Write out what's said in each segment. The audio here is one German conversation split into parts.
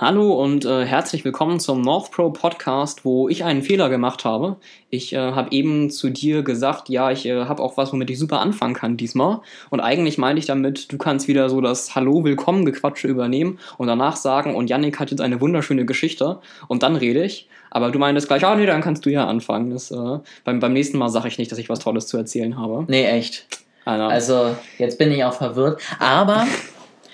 Hallo und äh, herzlich willkommen zum North Pro Podcast, wo ich einen Fehler gemacht habe. Ich äh, habe eben zu dir gesagt, ja, ich äh, habe auch was, womit ich super anfangen kann diesmal. Und eigentlich meinte ich damit, du kannst wieder so das Hallo, Willkommen Gequatsche übernehmen und danach sagen, und Yannick hat jetzt eine wunderschöne Geschichte und dann rede ich. Aber du meintest gleich, ah nee, dann kannst du ja anfangen. Das, äh, beim, beim nächsten Mal sage ich nicht, dass ich was Tolles zu erzählen habe. Nee, echt. Also, jetzt bin ich auch verwirrt. Aber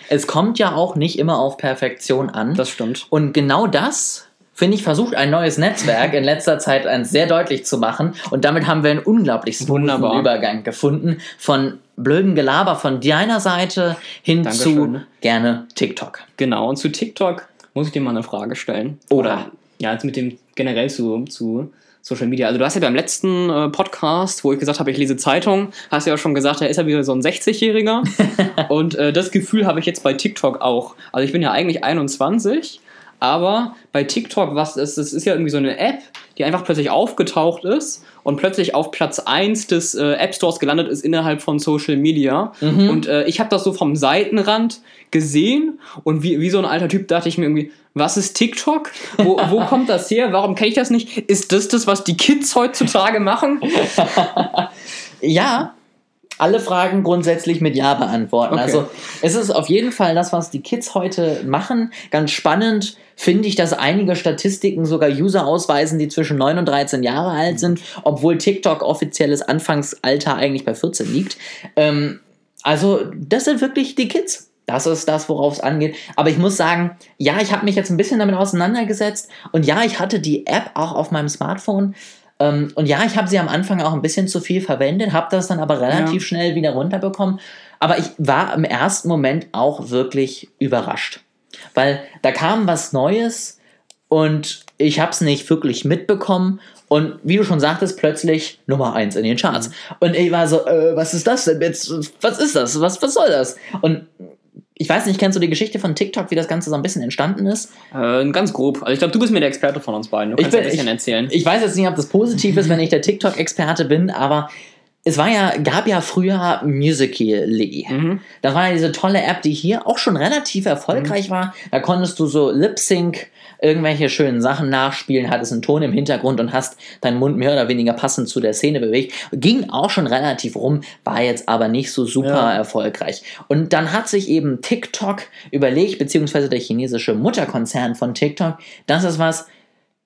es kommt ja auch nicht immer auf Perfektion an. Das stimmt. Und genau das, finde ich, versucht ein neues Netzwerk in letzter Zeit sehr deutlich zu machen. Und damit haben wir einen unglaublich smoothen Übergang gefunden von blöden Gelaber von deiner Seite hin Dankeschön. zu gerne TikTok. Genau, und zu TikTok muss ich dir mal eine Frage stellen. Oder, ja, jetzt mit dem generell zu, zu Social Media. Also du hast ja beim letzten äh, Podcast, wo ich gesagt habe, ich lese Zeitung, hast ja auch schon gesagt, er ist ja wieder so ein 60-Jähriger. und äh, das Gefühl habe ich jetzt bei TikTok auch. Also ich bin ja eigentlich 21, aber bei TikTok, was ist, das ist ja irgendwie so eine App, die einfach plötzlich aufgetaucht ist und plötzlich auf Platz 1 des äh, App Stores gelandet ist innerhalb von Social Media. Mhm. Und äh, ich habe das so vom Seitenrand gesehen und wie, wie so ein alter Typ dachte ich mir irgendwie, was ist TikTok? Wo, wo kommt das her? Warum kenne ich das nicht? Ist das das, was die Kids heutzutage machen? ja, alle Fragen grundsätzlich mit Ja beantworten. Okay. Also es ist auf jeden Fall das, was die Kids heute machen. Ganz spannend finde ich, dass einige Statistiken sogar User ausweisen, die zwischen 9 und 13 Jahre alt sind, obwohl TikTok offizielles Anfangsalter eigentlich bei 14 liegt. Ähm, also das sind wirklich die Kids. Das ist das, worauf es angeht. Aber ich muss sagen, ja, ich habe mich jetzt ein bisschen damit auseinandergesetzt und ja, ich hatte die App auch auf meinem Smartphone. Ähm, und ja, ich habe sie am Anfang auch ein bisschen zu viel verwendet, habe das dann aber relativ ja. schnell wieder runterbekommen. Aber ich war im ersten Moment auch wirklich überrascht. Weil da kam was Neues und ich habe es nicht wirklich mitbekommen. Und wie du schon sagtest, plötzlich Nummer 1 in den Charts. Mhm. Und ich war so, äh, was ist das denn jetzt? Was ist das? Was, was soll das? Und ich weiß nicht, kennst du die Geschichte von TikTok, wie das Ganze so ein bisschen entstanden ist? Äh, ganz grob. Also ich glaube, du bist mir der Experte von uns beiden. Du kannst ich bin, ein bisschen ich, erzählen. Ich weiß jetzt nicht, ob das positiv ist, wenn ich der TikTok-Experte bin, aber es war ja, gab ja früher Musical.ly. Mhm. Das war ja diese tolle App, die hier auch schon relativ erfolgreich mhm. war. Da konntest du so Lip-Sync irgendwelche schönen Sachen nachspielen, hattest einen Ton im Hintergrund und hast deinen Mund mehr oder weniger passend zu der Szene bewegt. Ging auch schon relativ rum, war jetzt aber nicht so super ja. erfolgreich. Und dann hat sich eben TikTok überlegt, beziehungsweise der chinesische Mutterkonzern von TikTok, das ist was,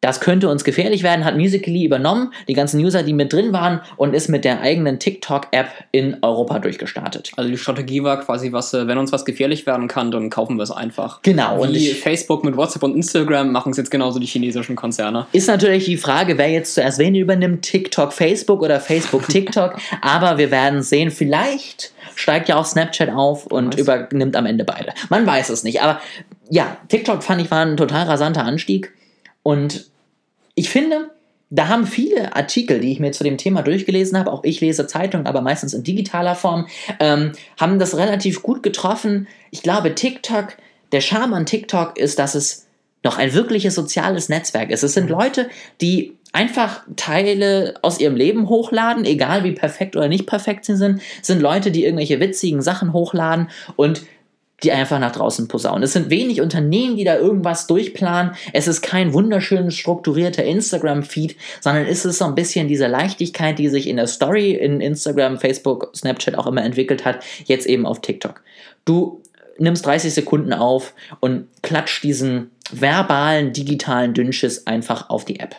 das könnte uns gefährlich werden, hat Musically übernommen, die ganzen User, die mit drin waren und ist mit der eigenen TikTok-App in Europa durchgestartet. Also die Strategie war quasi, was, äh, wenn uns was gefährlich werden kann, dann kaufen wir es einfach. Genau. Wie und ich, Facebook mit WhatsApp und Instagram machen es jetzt genauso die chinesischen Konzerne. Ist natürlich die Frage, wer jetzt zuerst wen übernimmt, TikTok, Facebook oder Facebook, TikTok. Aber wir werden sehen, vielleicht steigt ja auch Snapchat auf und übernimmt am Ende beide. Man weiß es nicht. Aber ja, TikTok fand ich war ein total rasanter Anstieg. Und ich finde, da haben viele Artikel, die ich mir zu dem Thema durchgelesen habe, auch ich lese Zeitungen, aber meistens in digitaler Form, ähm, haben das relativ gut getroffen. Ich glaube, TikTok, der Charme an TikTok ist, dass es noch ein wirkliches soziales Netzwerk ist. Es sind mhm. Leute, die einfach Teile aus ihrem Leben hochladen, egal wie perfekt oder nicht perfekt sie sind. Es sind Leute, die irgendwelche witzigen Sachen hochladen und die einfach nach draußen posaunen. Es sind wenig Unternehmen, die da irgendwas durchplanen. Es ist kein wunderschön strukturierter Instagram-Feed, sondern es ist so ein bisschen diese Leichtigkeit, die sich in der Story in Instagram, Facebook, Snapchat auch immer entwickelt hat, jetzt eben auf TikTok. Du nimmst 30 Sekunden auf und klatscht diesen verbalen, digitalen Dünnschiss einfach auf die App.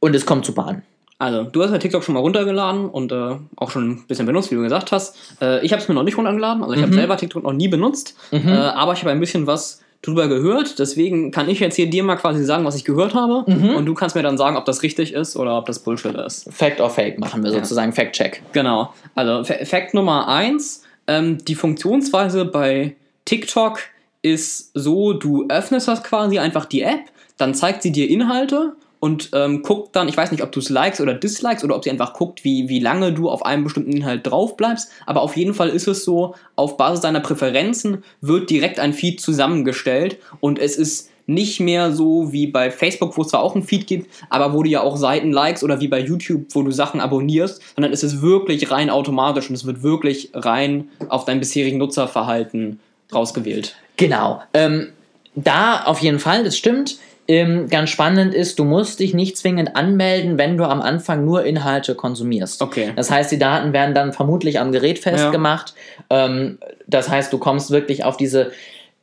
Und es kommt zu Bahn. Also, du hast ja TikTok schon mal runtergeladen und äh, auch schon ein bisschen benutzt, wie du gesagt hast. Äh, ich habe es mir noch nicht runtergeladen, also ich mhm. habe selber TikTok noch nie benutzt, mhm. äh, aber ich habe ein bisschen was drüber gehört. Deswegen kann ich jetzt hier dir mal quasi sagen, was ich gehört habe mhm. und du kannst mir dann sagen, ob das richtig ist oder ob das Bullshit ist. Fact or Fake machen wir ja. sozusagen, Fact-Check. Genau. Also, Fact Nummer eins, ähm, die Funktionsweise bei TikTok ist so, du öffnest das quasi einfach die App, dann zeigt sie dir Inhalte und ähm, guckt dann, ich weiß nicht, ob du es likes oder dislikes oder ob sie einfach guckt, wie, wie lange du auf einem bestimmten Inhalt drauf bleibst. Aber auf jeden Fall ist es so, auf Basis deiner Präferenzen wird direkt ein Feed zusammengestellt und es ist nicht mehr so wie bei Facebook, wo es zwar auch ein Feed gibt, aber wo du ja auch Seiten likes oder wie bei YouTube, wo du Sachen abonnierst, sondern es ist wirklich rein automatisch und es wird wirklich rein auf dein bisherigen Nutzerverhalten rausgewählt. Genau. Ähm, da auf jeden Fall, das stimmt. Ähm, ganz spannend ist, du musst dich nicht zwingend anmelden, wenn du am Anfang nur Inhalte konsumierst. Okay. Das heißt, die Daten werden dann vermutlich am Gerät festgemacht. Ähm, das heißt, du kommst wirklich auf diese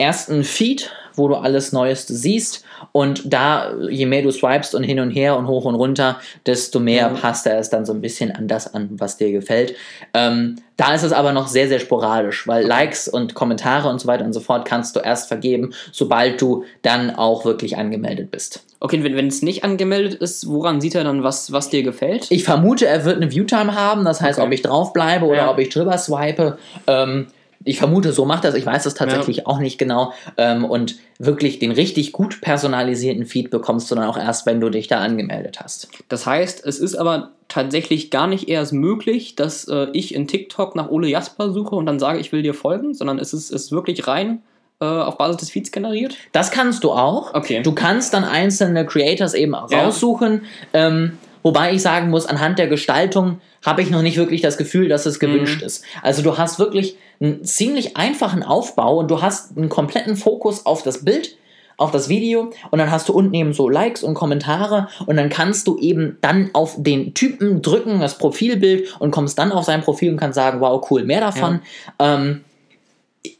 ersten Feed, wo du alles Neueste siehst. Und da, je mehr du swipest und hin und her und hoch und runter, desto mehr Mhm. passt er es dann so ein bisschen an das an, was dir gefällt. Ähm, da ist es aber noch sehr, sehr sporadisch, weil Likes und Kommentare und so weiter und so fort kannst du erst vergeben, sobald du dann auch wirklich angemeldet bist. Okay, wenn, es nicht angemeldet ist, woran sieht er dann, was, was dir gefällt? Ich vermute, er wird eine Viewtime haben, das heißt, Okay. ob ich draufbleibe oder Ja. ob ich drüber swipe. Ähm, ich vermute, so macht das. Ich weiß das tatsächlich auch nicht genau. Ähm, und wirklich den richtig gut personalisierten Feed bekommst du dann auch erst, wenn du dich da angemeldet hast. Das heißt, es ist aber tatsächlich gar nicht erst möglich, dass äh, ich in TikTok nach Ole Jasper suche und dann sage, ich will dir folgen, sondern es ist, ist wirklich rein äh, auf Basis des Feeds generiert. Das kannst du auch. Okay. Du kannst dann einzelne Creators eben Ja. raussuchen. Ähm, wobei ich sagen muss, anhand der Gestaltung habe ich noch nicht wirklich das Gefühl, dass es gewünscht Mhm. ist. Also du hast wirklich einen ziemlich einfachen Aufbau und du hast einen kompletten Fokus auf das Bild, auf das Video und dann hast du unten eben so Likes und Kommentare und dann kannst du eben dann auf den Typen drücken, das Profilbild und kommst dann auf sein Profil und kannst sagen, wow, cool, mehr davon. Ähm,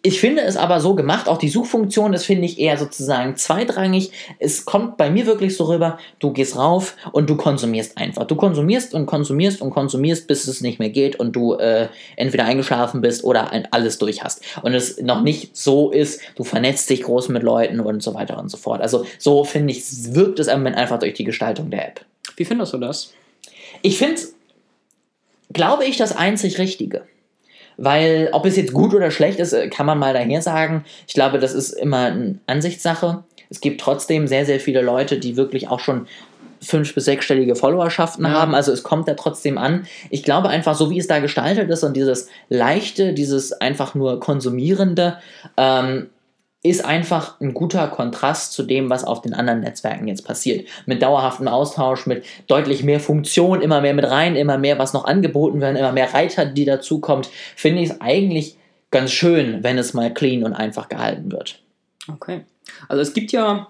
ich finde es aber so gemacht, auch die Suchfunktion ist, finde ich, eher sozusagen zweitrangig. Es kommt bei mir wirklich so rüber, du gehst rauf und du konsumierst einfach. Du konsumierst und konsumierst und konsumierst, bis es nicht mehr geht und du äh, entweder eingeschlafen bist oder ein, alles durch hast. Und es noch nicht so ist, du vernetzt dich groß mit Leuten und so weiter und so fort. Also so, finde ich, wirkt es einfach durch die Gestaltung der App. Wie findest du das? Ich finde, glaube ich, das einzig Richtige. Weil, ob es jetzt gut oder schlecht ist, äh, kann man mal daher sagen. Ich glaube, das ist immer eine Ansichtssache. Es gibt trotzdem sehr, sehr viele Leute, die wirklich auch schon fünf- bis sechsstellige Followerschaften Ja. haben. Also es kommt da trotzdem an. Ich glaube einfach, so wie es da gestaltet ist und dieses leichte, dieses einfach nur konsumierende, ähm, ist einfach ein guter Kontrast zu dem, was auf den anderen Netzwerken jetzt passiert. Mit dauerhaftem Austausch, mit deutlich mehr Funktion, immer mehr mit rein, immer mehr, was noch angeboten werden, immer mehr Reiter, die dazukommt, finde ich es eigentlich ganz schön, wenn es mal clean und einfach gehalten wird. Okay. Also es gibt ja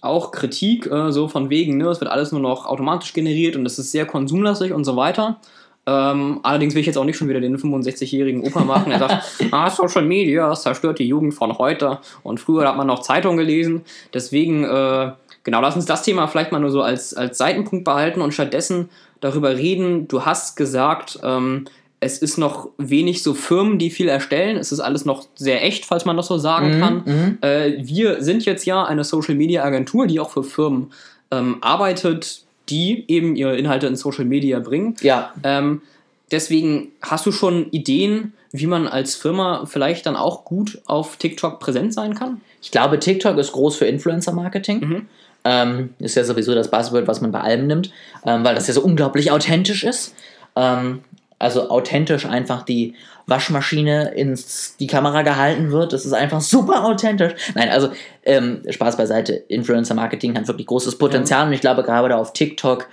auch Kritik, äh, so von wegen, ne, es wird alles nur noch automatisch generiert und es ist sehr konsumlastig und so weiter. Ähm, allerdings will ich jetzt auch nicht schon wieder den 65-jährigen Opa machen, der sagt, ah, Social Media, das zerstört die Jugend von heute und früher hat man noch Zeitung gelesen. Deswegen, äh, genau, lass uns das Thema vielleicht mal nur so als, als Seitenpunkt behalten und stattdessen darüber reden. Du hast gesagt, ähm, es ist noch wenig so Firmen, die viel erstellen. Es ist alles noch sehr echt, falls man das so sagen Mhm, kann. mhm. Äh, wir sind jetzt ja eine Social Media Agentur, die auch für Firmen ähm, arbeitet, die eben ihre Inhalte in Social Media bringen. Ja, Ähm, deswegen hast du schon Ideen, wie man als Firma vielleicht dann auch gut auf TikTok präsent sein kann? ich glaube, TikTok ist groß für Influencer-Marketing. Mhm. Ähm, ist ja sowieso das Buzzword, was man bei allem nimmt, ähm, weil das ja so unglaublich authentisch ist. Ähm, also authentisch einfach die Waschmaschine ins die Kamera gehalten wird. Das ist einfach super authentisch. Nein, also ähm, Spaß beiseite. Influencer-Marketing hat wirklich großes Potenzial und ich glaube gerade auf TikTok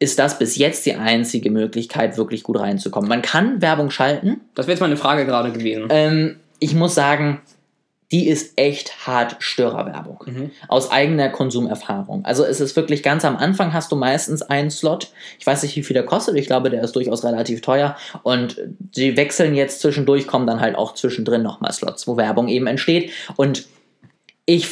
ist das bis jetzt die einzige Möglichkeit, wirklich gut reinzukommen. Man kann Werbung schalten, Das wäre jetzt meine Frage gerade gewesen. ähm, ich muss sagen, die ist echt hart Störerwerbung. Mhm. Aus eigener Konsumerfahrung. Also es ist wirklich ganz am Anfang hast du meistens einen Slot. Ich weiß nicht, wie viel der kostet. Ich glaube, der ist durchaus relativ teuer. Und sie wechseln jetzt zwischendurch, kommen dann halt auch zwischendrin nochmal Slots, wo Werbung eben entsteht. Und ich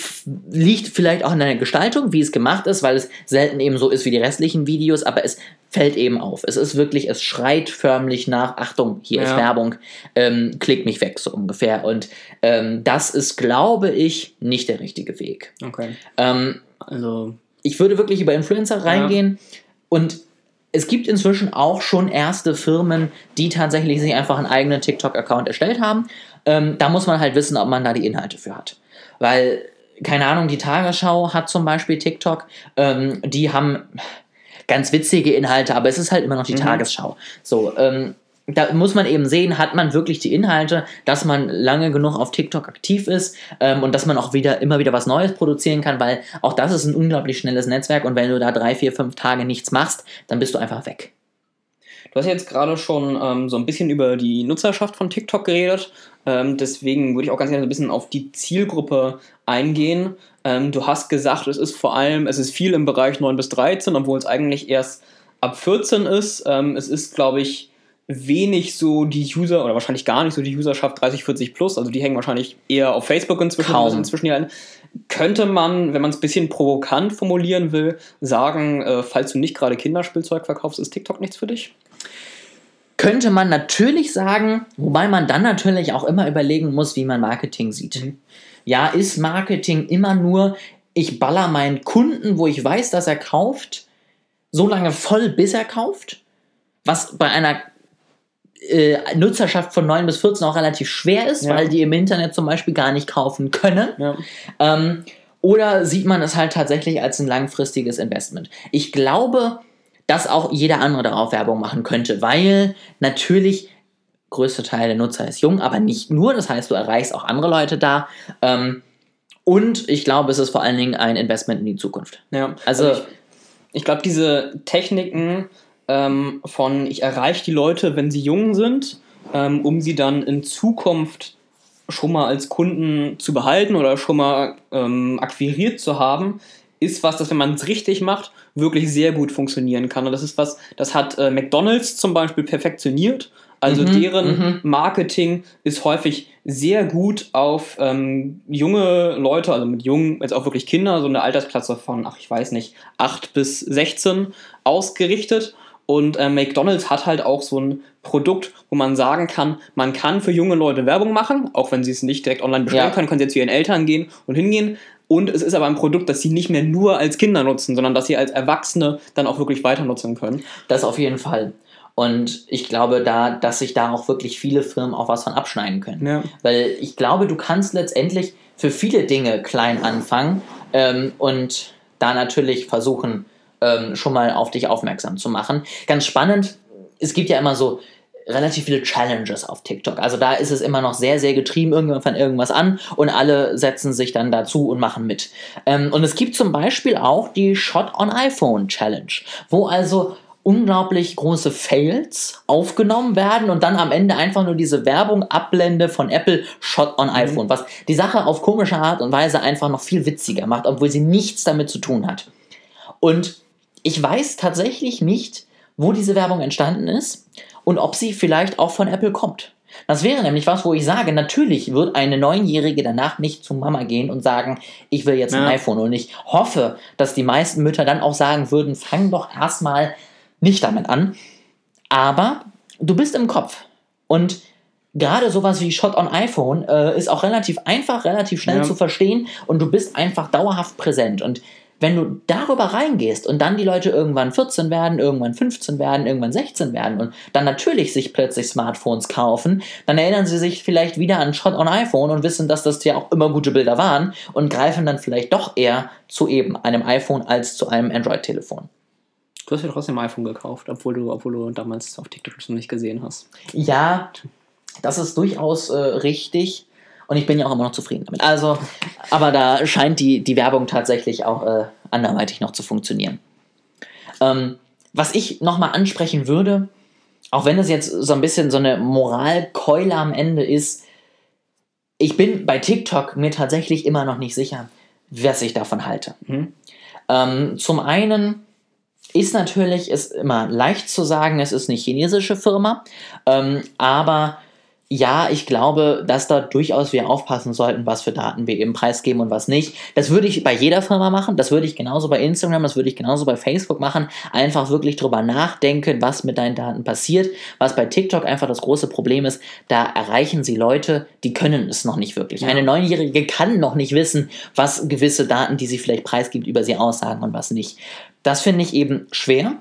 liegt vielleicht auch in der Gestaltung, wie es gemacht ist, weil es selten eben so ist wie die restlichen Videos, aber es fällt eben auf. Es ist wirklich, es schreit förmlich nach, Achtung, hier ist Ja. Werbung, ähm, klick mich weg, so ungefähr. Und ähm, das ist, glaube ich, nicht der richtige Weg. Okay. Ähm, Also, ich würde wirklich über Influencer reingehen und es gibt inzwischen auch schon erste Firmen, die tatsächlich sich einfach einen eigenen TikTok-Account erstellt haben. Ähm, da muss man halt wissen, ob man da die Inhalte für hat. Weil, keine Ahnung, die Tagesschau hat zum Beispiel TikTok, ähm, die haben ganz witzige Inhalte, aber es ist halt immer noch die Mhm. Tagesschau. So, ähm, da muss man eben sehen, hat man wirklich die Inhalte, dass man lange genug auf TikTok aktiv ist ähm, und dass man auch wieder immer wieder was Neues produzieren kann, weil auch das ist ein unglaublich schnelles Netzwerk und wenn du da drei, vier, fünf Tage nichts machst, dann bist du einfach weg. Du hast jetzt gerade schon ähm, so ein bisschen über die Nutzerschaft von TikTok geredet. Ähm, deswegen würde ich auch ganz gerne so ein bisschen auf die Zielgruppe eingehen. Ähm, du hast gesagt, es ist vor allem, es ist viel im Bereich 9 bis 13, obwohl es eigentlich erst ab 14 ist. Ähm, es ist, glaube ich, wenig so die User oder wahrscheinlich gar nicht so die Userschaft 30, 40 plus. Also die hängen wahrscheinlich eher auf Facebook inzwischen. Kaum. inzwischen ja könnte man, wenn man es ein bisschen provokant formulieren will, sagen, äh, falls du nicht gerade Kinderspielzeug verkaufst, ist TikTok nichts für dich? Könnte man natürlich sagen, wobei man dann natürlich auch immer überlegen muss, wie man Marketing sieht. Mhm. Ja, ist Marketing immer nur, ich baller meinen Kunden, wo ich weiß, dass er kauft, so lange voll, bis er kauft? Was bei einer äh, Nutzerschaft von 9 bis 14 auch relativ schwer ist, Ja. weil die im Internet zum Beispiel gar nicht kaufen können. Ja. Ähm, oder sieht man es halt tatsächlich als ein langfristiges Investment? Ich glaube, dass auch jeder andere darauf Werbung machen könnte, weil natürlich größte Teil der Nutzer ist jung, aber nicht nur. Das heißt, du erreichst auch andere Leute da. Ähm, und ich glaube, es ist vor allen Dingen ein Investment in die Zukunft. Ja, Also- ich, ich glaube, diese Techniken ähm, von ich erreiche die Leute, wenn sie jung sind, ähm, um sie dann in Zukunft schon mal als Kunden zu behalten oder schon mal ähm, akquiriert zu haben, ist was, das, wenn man es richtig macht, wirklich sehr gut funktionieren kann. Und das ist was, das hat äh, McDonalds zum Beispiel perfektioniert. Also Mhm, deren mhm. Marketing ist häufig sehr gut auf ähm, junge Leute, also mit jungen, jetzt auch wirklich Kinder, so eine Altersklasse von, ach ich weiß nicht, 8 bis 16 ausgerichtet. Und äh, McDonald's hat halt auch so ein Produkt, wo man sagen kann, man kann für junge Leute Werbung machen, auch wenn sie es nicht direkt online bestellen Ja. können, können sie jetzt zu ihren Eltern gehen und hingehen. Und es ist aber ein Produkt, das sie nicht mehr nur als Kinder nutzen, sondern das sie als Erwachsene dann auch wirklich weiter nutzen können. Das auf jeden Fall. Und ich glaube da, dass sich da auch wirklich viele Firmen auch was von abschneiden können. Ja. Weil ich glaube, du kannst letztendlich für viele Dinge klein anfangen ähm, und da natürlich versuchen, ähm, schon mal auf dich aufmerksam zu machen. Ganz spannend, es gibt ja immer so relativ viele Challenges auf TikTok. Also da ist es immer noch sehr, sehr getrieben, irgendwann fängt irgendwas an und alle setzen sich dann dazu und machen mit. Ähm, und es gibt zum Beispiel auch die Shot on iPhone Challenge, wo also unglaublich große Fails aufgenommen werden und dann am Ende einfach nur diese Werbung ablende von Apple Shot on iPhone, was die Sache auf komische Art und Weise einfach noch viel witziger macht, obwohl sie nichts damit zu tun hat. Und ich weiß tatsächlich nicht, wo diese Werbung entstanden ist und ob sie vielleicht auch von Apple kommt. Das wäre nämlich was, wo ich sage, natürlich wird eine Neunjährige danach nicht zu Mama gehen und sagen, ich will jetzt ein Ja. iPhone. Und ich hoffe, dass die meisten Mütter dann auch sagen würden, fang doch erstmal nicht damit an. Aber du bist im Kopf. Und gerade sowas wie Shot on iPhone äh, ist auch relativ einfach, relativ schnell Ja. zu verstehen und du bist einfach dauerhaft präsent. Und wenn du darüber reingehst und dann die Leute irgendwann 14 werden, irgendwann 15 werden, irgendwann 16 werden und dann natürlich sich plötzlich Smartphones kaufen, dann erinnern sie sich vielleicht wieder an Shot on iPhone und wissen, dass das ja auch immer gute Bilder waren und greifen dann vielleicht doch eher zu eben einem iPhone als zu einem Android-Telefon. Du hast ja trotzdem ein iPhone gekauft, obwohl du, obwohl du damals auf TikTok das noch nicht gesehen hast. Ja, das ist durchaus äh, richtig. Und ich bin ja auch immer noch zufrieden damit. Also, aber da scheint die, die Werbung tatsächlich auch äh, anderweitig noch zu funktionieren. Ähm, was ich nochmal ansprechen würde, auch wenn es jetzt so ein bisschen so eine Moralkeule am Ende ist, ich bin bei TikTok mir tatsächlich immer noch nicht sicher, was ich davon halte. Mhm. Ähm, zum einen ist natürlich es immer leicht zu sagen, es ist eine chinesische Firma, ähm, aber ja, ich glaube, dass da durchaus wir aufpassen sollten, was für Daten wir eben preisgeben und was nicht. Das würde ich bei jeder Firma machen, das würde ich genauso bei Instagram, das würde ich genauso bei Facebook machen. Einfach wirklich drüber nachdenken, was mit deinen Daten passiert. Was bei TikTok einfach das große Problem ist, da erreichen sie Leute, die können es noch nicht wirklich. Ja. Eine Neunjährige kann noch nicht wissen, was gewisse Daten, die sie vielleicht preisgibt, über sie aussagen und was nicht. Das finde ich eben schwer.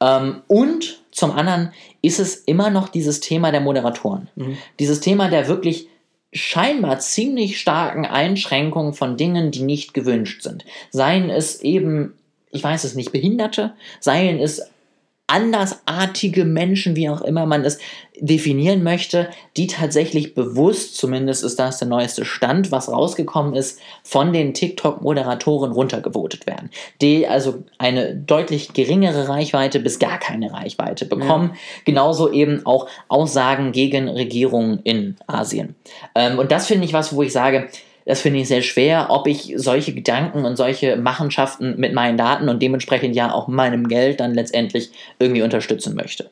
Ähm, und zum anderen ist es immer noch dieses Thema der Moderatoren. Mhm. Dieses Thema der wirklich scheinbar ziemlich starken Einschränkungen von Dingen, die nicht gewünscht sind. Seien es eben, ich weiß es nicht, Behinderte, seien es andersartige Menschen, wie auch immer man es definieren möchte, die tatsächlich bewusst, zumindest ist das der neueste Stand, was rausgekommen ist, von den TikTok-Moderatoren runtergevotet werden. Die also eine deutlich geringere Reichweite bis gar keine Reichweite bekommen. Ja. Genauso eben auch Aussagen gegen Regierungen in Asien. Ähm, und das finde ich was, wo ich sage, das finde ich sehr schwer, ob ich solche Gedanken und solche Machenschaften mit meinen Daten und dementsprechend ja auch meinem Geld dann letztendlich irgendwie unterstützen möchte.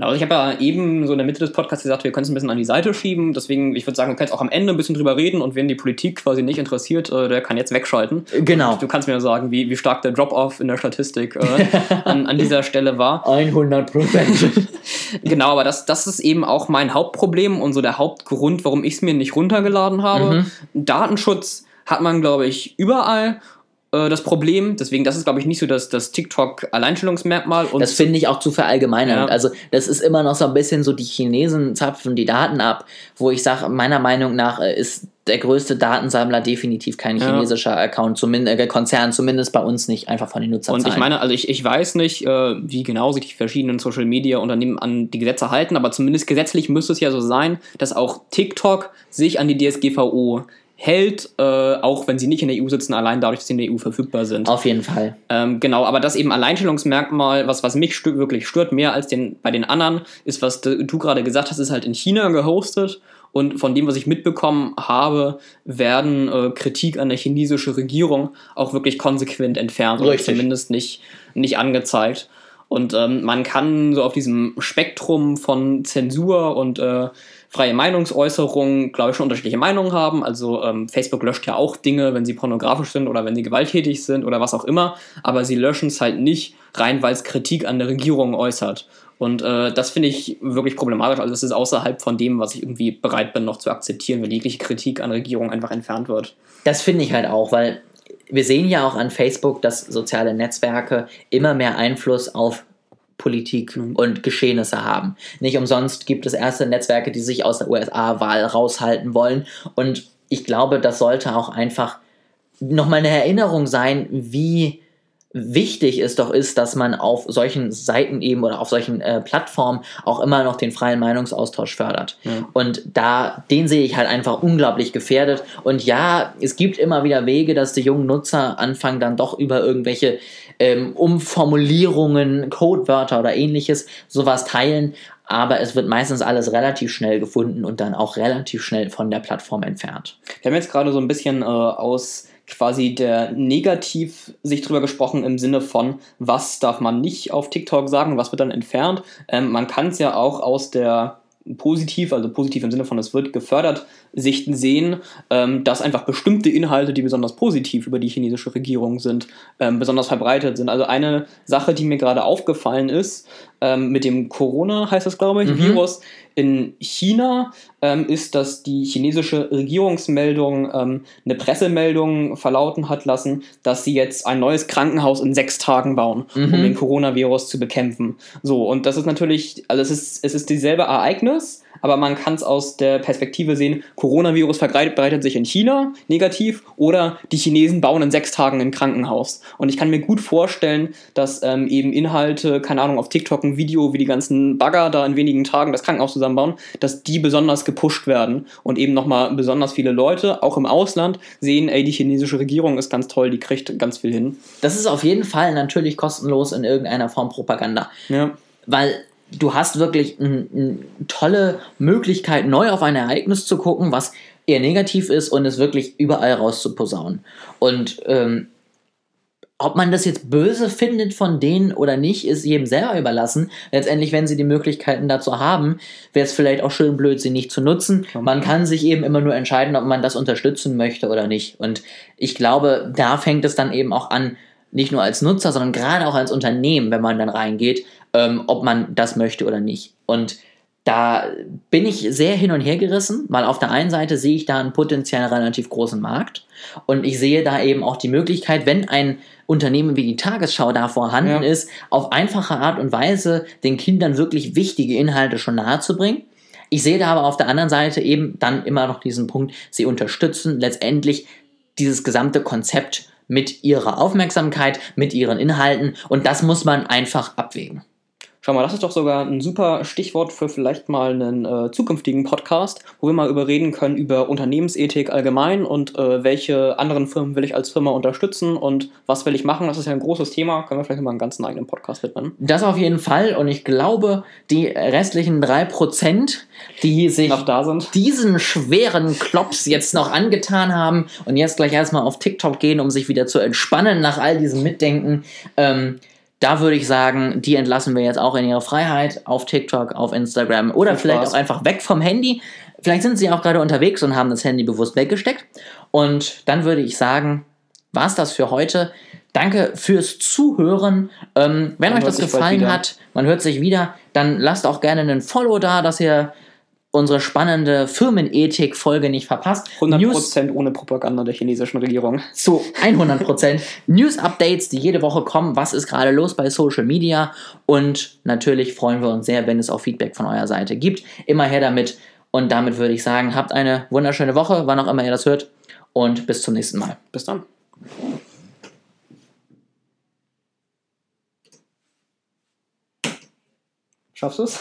Genau, also ich habe ja eben so in der Mitte des Podcasts gesagt, wir können es ein bisschen an die Seite schieben. Deswegen, ich würde sagen, wir können jetzt auch am Ende ein bisschen drüber reden und wenn die Politik quasi nicht interessiert, äh, der kann jetzt wegschalten. Genau. Und du kannst mir sagen, wie, wie stark der Drop-Off in der Statistik äh, an, an dieser Stelle war. 100 Prozent. genau, aber das, das ist eben auch mein Hauptproblem und so der Hauptgrund, warum ich es mir nicht runtergeladen habe. Mhm. Datenschutz hat man, glaube ich, überall das Problem. Deswegen, das ist, glaube ich, nicht so das, das TikTok-Alleinstellungsmerkmal. das finde ich auch zu verallgemeinern. Ja. Also, das ist immer noch so ein bisschen so, die Chinesen zapfen die Daten ab, wo ich sage, meiner Meinung nach äh, ist der größte Datensammler definitiv kein ja. chinesischer Account, zumindest äh, Konzern, zumindest bei uns nicht, einfach von den Nutzerzahlen. Und ich meine, also ich, ich weiß nicht, äh, wie genau sich die verschiedenen Social Media Unternehmen an die Gesetze halten, aber zumindest gesetzlich müsste es ja so sein, dass auch TikTok sich an die DSGVO hält, äh, auch wenn sie nicht in der EU sitzen, allein dadurch, dass sie in der EU verfügbar sind. Auf jeden Fall. Ähm, genau, aber das eben Alleinstellungsmerkmal, was, was mich stö wirklich stört, mehr als den, bei den anderen, ist, was du, du gerade gesagt hast, ist halt in China gehostet. Und von dem, was ich mitbekommen habe, werden äh, Kritik an der chinesischen Regierung auch wirklich konsequent entfernt Richtig. oder zumindest nicht, nicht angezeigt. Und ähm, man kann so auf diesem Spektrum von Zensur und äh, freie Meinungsäußerung, glaube ich, schon unterschiedliche Meinungen haben. Also ähm, Facebook löscht ja auch Dinge, wenn sie pornografisch sind oder wenn sie gewalttätig sind oder was auch immer. Aber sie löschen es halt nicht rein, weil es Kritik an der Regierung äußert. Und äh, das finde ich wirklich problematisch. Also es ist außerhalb von dem, was ich irgendwie bereit bin, noch zu akzeptieren, wenn jegliche Kritik an Regierung einfach entfernt wird. Das finde ich halt auch, weil wir sehen ja auch an Facebook, dass soziale Netzwerke immer mehr Einfluss auf Politik mhm. und Geschehnisse haben. Nicht umsonst gibt es erste Netzwerke, die sich aus der USA-Wahl raushalten wollen. Und ich glaube, das sollte auch einfach nochmal eine Erinnerung sein, wie wichtig es doch ist, dass man auf solchen Seiten eben oder auf solchen äh, Plattformen auch immer noch den freien Meinungsaustausch fördert. Ja. Und da, den sehe ich halt einfach unglaublich gefährdet. Und ja, es gibt immer wieder Wege, dass die jungen Nutzer anfangen dann doch über irgendwelche ähm, Umformulierungen, Codewörter oder ähnliches sowas teilen. Aber es wird meistens alles relativ schnell gefunden und dann auch relativ schnell von der Plattform entfernt. Wir haben jetzt gerade so ein bisschen äh, aus quasi der Negativ-Sicht drüber gesprochen im Sinne von, was darf man nicht auf TikTok sagen, was wird dann entfernt. Ähm, man kann es ja auch aus der positiv, also positiv im Sinne von, es wird gefördert, Sichten sehen, ähm, dass einfach bestimmte Inhalte, die besonders positiv über die chinesische Regierung sind, ähm, besonders verbreitet sind. Also eine Sache, die mir gerade aufgefallen ist, ähm, mit dem Corona, heißt das glaube ich, mhm. Virus in China, ähm, ist, dass die chinesische Regierungsmeldung ähm, eine Pressemeldung verlauten hat lassen, dass sie jetzt ein neues Krankenhaus in sechs Tagen bauen, mhm. um den Coronavirus zu bekämpfen. So, und das ist natürlich, also es ist, es ist dieselbe Ereignis, aber man kann es aus der Perspektive sehen, Coronavirus verbreitet sich in China negativ oder die Chinesen bauen in sechs Tagen ein Krankenhaus. Und ich kann mir gut vorstellen, dass ähm, eben Inhalte, keine Ahnung, auf TikTok ein Video, wie die ganzen Bagger da in wenigen Tagen das Krankenhaus zusammenbauen, dass die besonders gepusht werden und eben nochmal besonders viele Leute, auch im Ausland, sehen, ey, die chinesische Regierung ist ganz toll, die kriegt ganz viel hin. Das ist auf jeden Fall natürlich kostenlos in irgendeiner Form Propaganda. Ja. Weil du hast wirklich eine tolle Möglichkeit, neu auf ein Ereignis zu gucken, was eher negativ ist und es wirklich überall rauszuposaunen. Und ähm, ob man das jetzt böse findet von denen oder nicht, ist jedem selber überlassen. Letztendlich, wenn sie die Möglichkeiten dazu haben, wäre es vielleicht auch schön blöd, sie nicht zu nutzen. Man kann sich eben immer nur entscheiden, ob man das unterstützen möchte oder nicht. Und ich glaube, da fängt es dann eben auch an, nicht nur als Nutzer, sondern gerade auch als Unternehmen, wenn man dann reingeht, ähm, ob man das möchte oder nicht. Und da bin ich sehr hin und her gerissen, weil auf der einen Seite sehe ich da einen potenziell relativ großen Markt und ich sehe da eben auch die Möglichkeit, wenn ein Unternehmen wie die Tagesschau da vorhanden ja. ist, auf einfache Art und Weise den Kindern wirklich wichtige Inhalte schon nahezubringen. Ich sehe da aber auf der anderen Seite eben dann immer noch diesen Punkt, sie unterstützen letztendlich dieses gesamte Konzept mit ihrer Aufmerksamkeit, mit ihren Inhalten und das muss man einfach abwägen. Schau mal, das ist doch sogar ein super Stichwort für vielleicht mal einen äh, zukünftigen Podcast, wo wir mal überreden können über Unternehmensethik allgemein und äh, welche anderen Firmen will ich als Firma unterstützen und was will ich machen. Das ist ja ein großes Thema. Können wir vielleicht mal einen ganzen eigenen Podcast widmen. Das auf jeden Fall. Und ich glaube, die restlichen 3%, die sich noch da sind. diesen schweren Klops jetzt noch angetan haben und jetzt gleich erstmal auf TikTok gehen, um sich wieder zu entspannen nach all diesem Mitdenken, ähm, da würde ich sagen, die entlassen wir jetzt auch in ihre Freiheit auf TikTok, auf Instagram oder Viel vielleicht Spaß. auch einfach weg vom Handy. Vielleicht sind sie auch gerade unterwegs und haben das Handy bewusst weggesteckt. Und dann würde ich sagen, war es das für heute. Danke fürs Zuhören. Ähm, wenn Man euch das gefallen hat, man hört sich wieder, dann lasst auch gerne einen Follow da, dass ihr unsere spannende Firmenethik-Folge nicht verpasst. 100% ohne Propaganda der chinesischen Regierung. zu 100% News-Updates, die jede Woche kommen. Was ist gerade los bei Social Media? Und natürlich freuen wir uns sehr, wenn es auch Feedback von eurer Seite gibt. Immer her damit. Und damit würde ich sagen, habt eine wunderschöne Woche, wann auch immer ihr das hört. Und bis zum nächsten Mal. Bis dann. Schaffst du es?